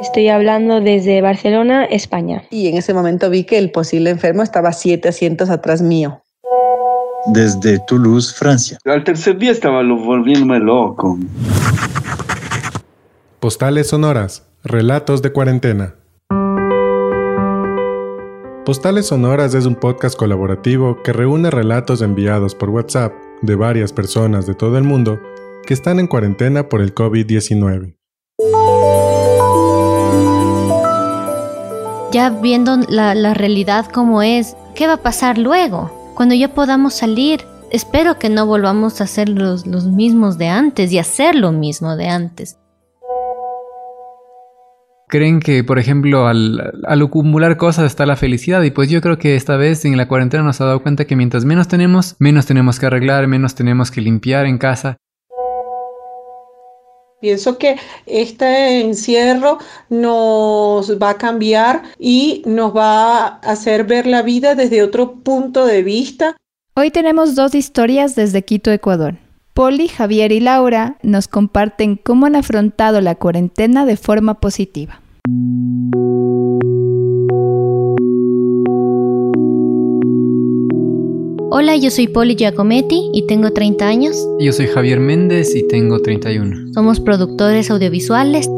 Estoy hablando desde Barcelona, España. Y en ese momento vi que el posible enfermo estaba siete asientos atrás mío. Desde Toulouse, Francia. Al tercer día estaba volviéndome loco. Postales sonoras, relatos de cuarentena. Postales Sonoras es un podcast colaborativo que reúne relatos enviados por WhatsApp de varias personas de todo el mundo que están en cuarentena por el COVID-19. Ya viendo la, la realidad como es, ¿qué va a pasar luego? Cuando ya podamos salir, espero que no volvamos a ser los, los mismos de antes y hacer lo mismo de antes creen que, por ejemplo, al, al, acumular cosas está la felicidad. Y pues yo creo que esta vez en la cuarentena nos ha dado cuenta que mientras menos tenemos, menos tenemos que arreglar, menos tenemos que limpiar en casa. Pienso que este encierro nos va a cambiar y nos va a hacer ver la vida desde otro punto de vista. Hoy tenemos dos historias desde Quito, Ecuador. Poli, Javier y Laura nos comparten cómo han afrontado la cuarentena de forma positiva. Hola, yo soy Poli Giacometti y tengo 30 años. Yo soy Javier Méndez y tengo 31. Somos productores audiovisuales.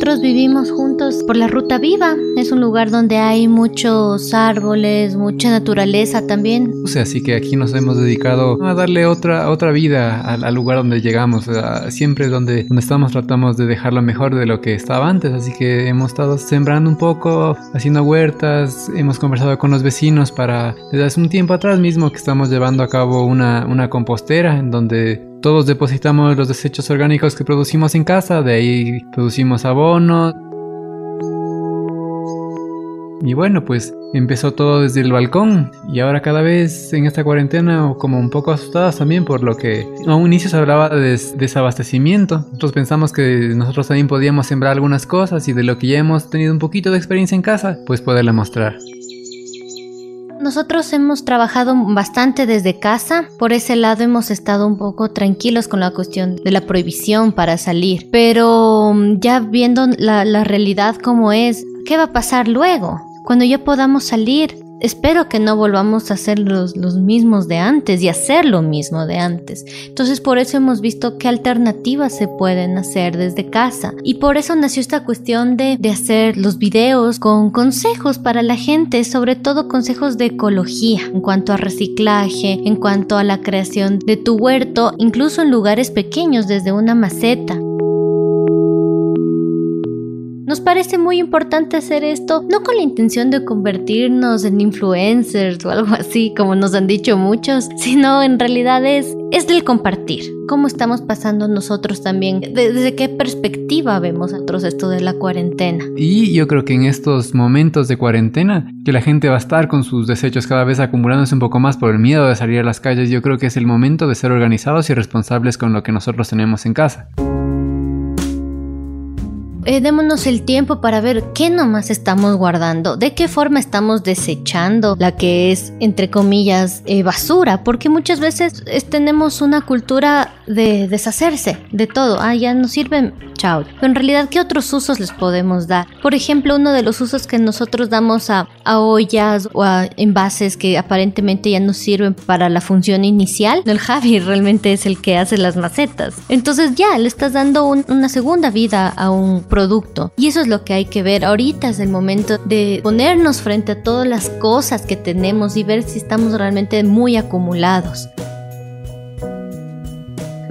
Nosotros vivimos juntos por la Ruta Viva. Es un lugar donde hay muchos árboles, mucha naturaleza también. O sea, así que aquí nos hemos dedicado a darle otra, otra vida al, lugar donde llegamos. siempre donde, donde estamos tratamos de dejarlo mejor de lo que estaba antes. Así que hemos estado sembrando un poco, haciendo huertas. Hemos conversado con los vecinos para, desde hace un tiempo atrás mismo, que estamos llevando a cabo una, una compostera en donde todos depositamos los desechos orgánicos que producimos en casa, de ahí producimos abono. Y bueno, pues empezó todo desde el balcón y ahora cada vez en esta cuarentena como un poco asustadas también por lo que a un inicio se hablaba de desabastecimiento. Nosotros pensamos que nosotros también podíamos sembrar algunas cosas y de lo que ya hemos tenido un poquito de experiencia en casa, pues poderle mostrar. Nosotros hemos trabajado bastante desde casa, por ese lado hemos estado un poco tranquilos con la cuestión de la prohibición para salir, pero mm, ya viendo la, la realidad como es, ¿qué va a pasar luego? Cuando ya podamos salir, espero que no volvamos a ser los, los, mismos de antes y hacer lo mismo de antes. Entonces por eso hemos visto qué alternativas se pueden hacer desde casa. Y por eso nació esta cuestión de, de hacer los videos con consejos para la gente, sobre todo consejos de ecología, en cuanto a reciclaje, en cuanto a la creación de tu huerto, incluso en lugares pequeños, desde una maceta. Nos parece muy importante hacer esto, no con la intención de convertirnos en influencers o algo así, como nos han dicho muchos, sino en realidad es, es del compartir. ¿Cómo estamos pasando nosotros también? ¿Desde qué perspectiva vemos nosotros esto de la cuarentena? Y yo creo que en estos momentos de cuarentena, que la gente va a estar con sus desechos cada vez acumulándose un poco más por el miedo de salir a las calles, yo creo que es el momento de ser organizados y responsables con lo que nosotros tenemos en casa eh, démonos el tiempo para ver qué nomás estamos guardando, de qué forma estamos desechando la que es, entre comillas, eh, basura, porque muchas veces tenemos una cultura de deshacerse de todo. Ah, ya no sirven, chao. Pero en realidad, ¿qué otros usos les podemos dar? Por ejemplo, uno de los usos que nosotros damos a, a ollas o a envases que aparentemente ya no sirven para la función inicial, el Javi realmente es el que hace las macetas. Entonces ya le estás dando una segunda vida a un producto. Y eso es lo que hay que ver. Ahorita es el momento de ponernos frente a todas las cosas que tenemos y ver si estamos realmente muy acumulados.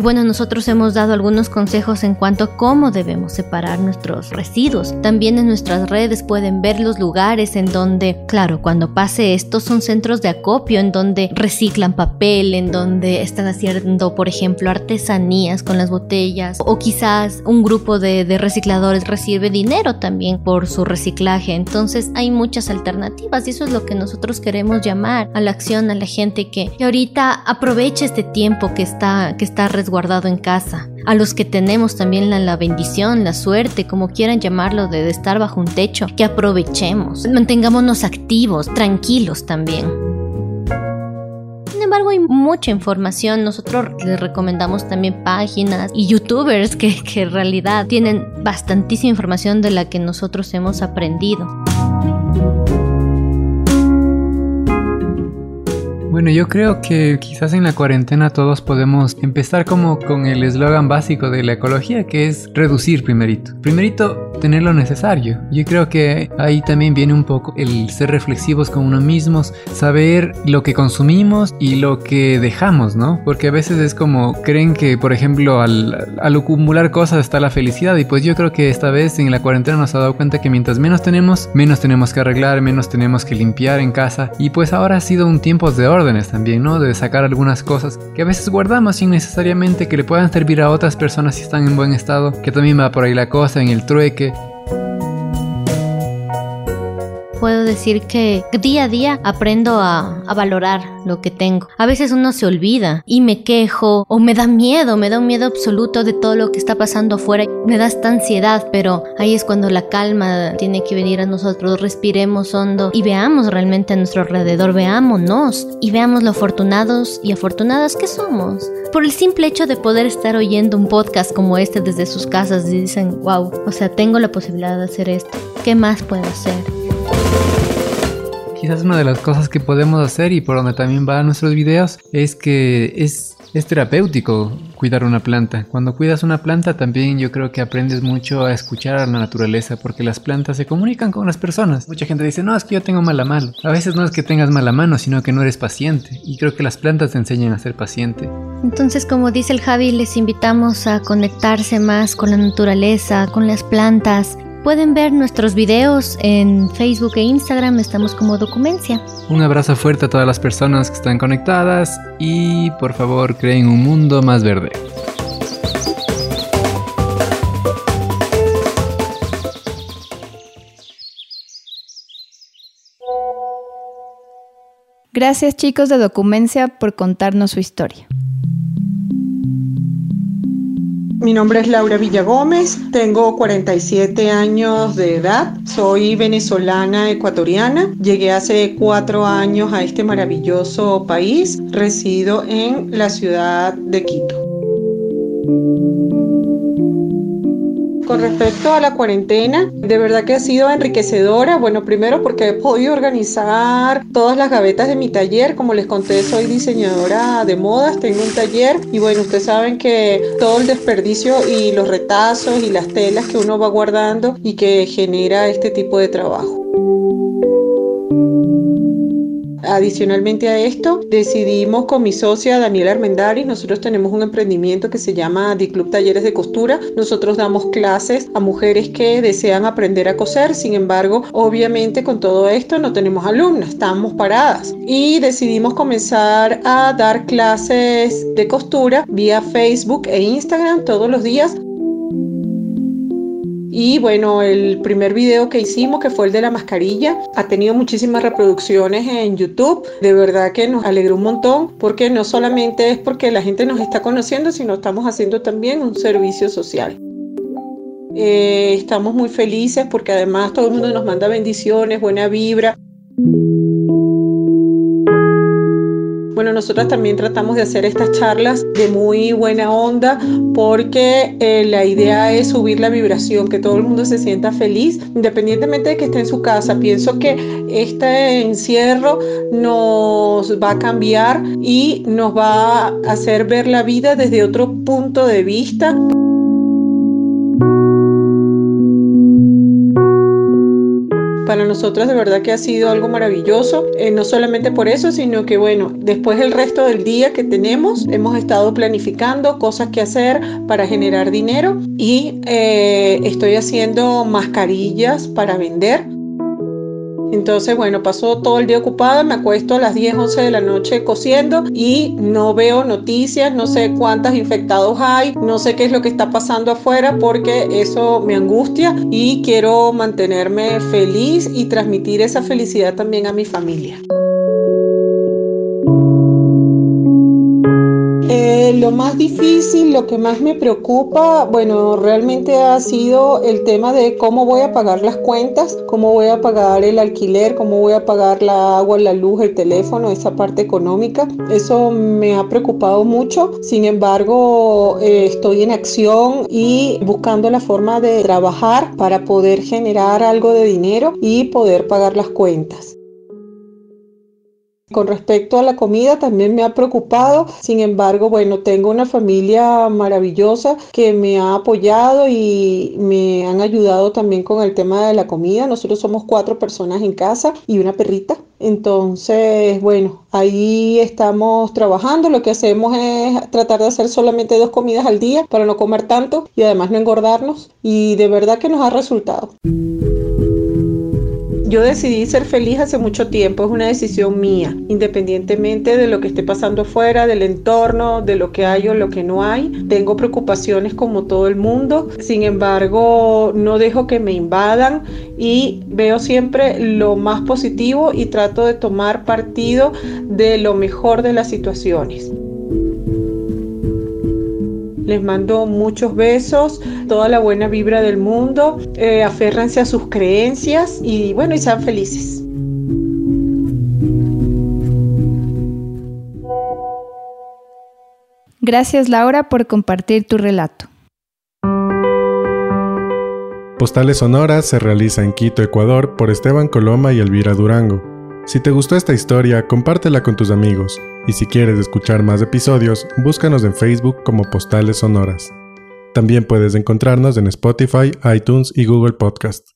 Bueno, nosotros hemos dado algunos consejos en cuanto a cómo debemos separar nuestros residuos. También en nuestras redes pueden ver los lugares en donde, claro, cuando pase esto son centros de acopio en donde reciclan papel, en donde están haciendo, por ejemplo, artesanías con las botellas o quizás un grupo de, de recicladores recibe dinero también por su reciclaje. Entonces hay muchas alternativas y eso es lo que nosotros queremos llamar a la acción a la gente que, ahorita aproveche este tiempo que está, que está guardado en casa, a los que tenemos también la, bendición, la suerte, como quieran llamarlo, de, estar bajo un techo, que aprovechemos, mantengámonos activos, tranquilos también embargo hay mucha información. Nosotros les recomendamos también páginas y youtubers que, que en realidad tienen bastantísima información de la que nosotros hemos aprendido. Bueno, yo creo que quizás en la cuarentena todos podemos empezar como con el eslogan básico de la ecología, que es reducir primerito. Primerito, tener lo necesario. Yo creo que ahí también viene un poco el ser reflexivos con uno mismos, saber lo que consumimos y lo que dejamos, ¿no? Porque a veces es como creen que, por ejemplo, al, al acumular cosas está la felicidad y pues yo creo que esta vez en la cuarentena nos ha dado cuenta que mientras menos tenemos, menos tenemos que arreglar, menos tenemos que limpiar en casa y pues ahora ha sido un tiempo de orden también, ¿no? De sacar algunas cosas que a veces guardamos sin necesariamente que le puedan servir a otras personas si están en buen estado, que también va por ahí la cosa, en el trueque, puedo decir que día a día aprendo a, valorar lo que tengo. A veces uno se olvida y me quejo o me da miedo, me da un miedo absoluto de todo lo que está pasando afuera. Me da esta ansiedad, pero ahí es cuando la calma tiene que venir a nosotros. Respiremos hondo y veamos realmente a nuestro alrededor, veámonos y veamos lo afortunados y afortunadas que somos. Por el simple hecho de poder estar oyendo un podcast como este desde sus casas y dicen, wow, o sea, tengo la posibilidad de hacer esto. ¿Qué más puedo hacer? Quizás una de las cosas que podemos hacer y por donde también van nuestros videos es que es, es terapéutico cuidar una planta. Cuando cuidas una planta también yo creo que aprendes mucho a escuchar a la naturaleza porque las plantas se comunican con las personas. Mucha gente dice, no, es que yo tengo mala mano. A veces no es que tengas mala mano, sino que no eres paciente. Y creo que las plantas te enseñan a ser paciente. Entonces, como dice el Javi, les invitamos a conectarse más con la naturaleza, con las plantas Pueden ver nuestros videos en Facebook e Instagram, estamos como Documencia. Un abrazo fuerte a todas las personas que están conectadas y por favor creen un mundo más verde. Gracias chicos de Documencia por contarnos su historia. Mi nombre es Laura Villagómez, tengo 47 años de edad, soy venezolana ecuatoriana, llegué hace cuatro años a este maravilloso país, resido en la ciudad de Quito. Con respecto a la cuarentena, de verdad que ha sido enriquecedora. Bueno, primero porque he podido organizar todas las gavetas de mi taller. Como les conté, soy diseñadora de modas, tengo un taller y bueno, ustedes saben que todo el desperdicio y los retazos y las telas que uno va guardando y que genera este tipo de trabajo. Adicionalmente a esto, decidimos con mi socia Daniela Armendari, nosotros tenemos un emprendimiento que se llama The Club Talleres de Costura. Nosotros damos clases a mujeres que desean aprender a coser, sin embargo, obviamente con todo esto no tenemos alumnas, estamos paradas. Y decidimos comenzar a dar clases de costura vía Facebook e Instagram todos los días y bueno, el primer video que hicimos, que fue el de la mascarilla, ha tenido muchísimas reproducciones en YouTube. De verdad que nos alegró un montón, porque no solamente es porque la gente nos está conociendo, sino estamos haciendo también un servicio social. Eh, estamos muy felices porque además todo el mundo nos manda bendiciones, buena vibra. Bueno, nosotras también tratamos de hacer estas charlas de muy buena onda porque eh, la idea es subir la vibración, que todo el mundo se sienta feliz, independientemente de que esté en su casa. Pienso que este encierro nos va a cambiar y nos va a hacer ver la vida desde otro punto de vista. Para nosotros de verdad que ha sido algo maravilloso, eh, no solamente por eso, sino que bueno, después el resto del día que tenemos, hemos estado planificando cosas que hacer para generar dinero y eh, estoy haciendo mascarillas para vender entonces, bueno, pasó todo el día ocupada, me acuesto a las 10, 11 de la noche cosiendo y no veo noticias, no sé cuántos infectados hay, no sé qué es lo que está pasando afuera porque eso me angustia y quiero mantenerme feliz y transmitir esa felicidad también a mi familia. Eh, lo más difícil, lo que más me preocupa, bueno, realmente ha sido el tema de cómo voy a pagar las cuentas, cómo voy a pagar el alquiler, cómo voy a pagar la agua, la luz, el teléfono, esa parte económica. Eso me ha preocupado mucho. Sin embargo, eh, estoy en acción y buscando la forma de trabajar para poder generar algo de dinero y poder pagar las cuentas. Con respecto a la comida también me ha preocupado, sin embargo, bueno, tengo una familia maravillosa que me ha apoyado y me han ayudado también con el tema de la comida. Nosotros somos cuatro personas en casa y una perrita. Entonces, bueno, ahí estamos trabajando. Lo que hacemos es tratar de hacer solamente dos comidas al día para no comer tanto y además no engordarnos. Y de verdad que nos ha resultado. Yo decidí ser feliz hace mucho tiempo, es una decisión mía, independientemente de lo que esté pasando afuera, del entorno, de lo que hay o lo que no hay. Tengo preocupaciones como todo el mundo, sin embargo no dejo que me invadan y veo siempre lo más positivo y trato de tomar partido de lo mejor de las situaciones. Les mando muchos besos, toda la buena vibra del mundo. Eh, aférrense a sus creencias y bueno, y sean felices. Gracias Laura por compartir tu relato. Postales Sonoras se realiza en Quito, Ecuador, por Esteban Coloma y Elvira Durango. Si te gustó esta historia, compártela con tus amigos. Y si quieres escuchar más episodios, búscanos en Facebook como Postales Sonoras. También puedes encontrarnos en Spotify, iTunes y Google Podcast.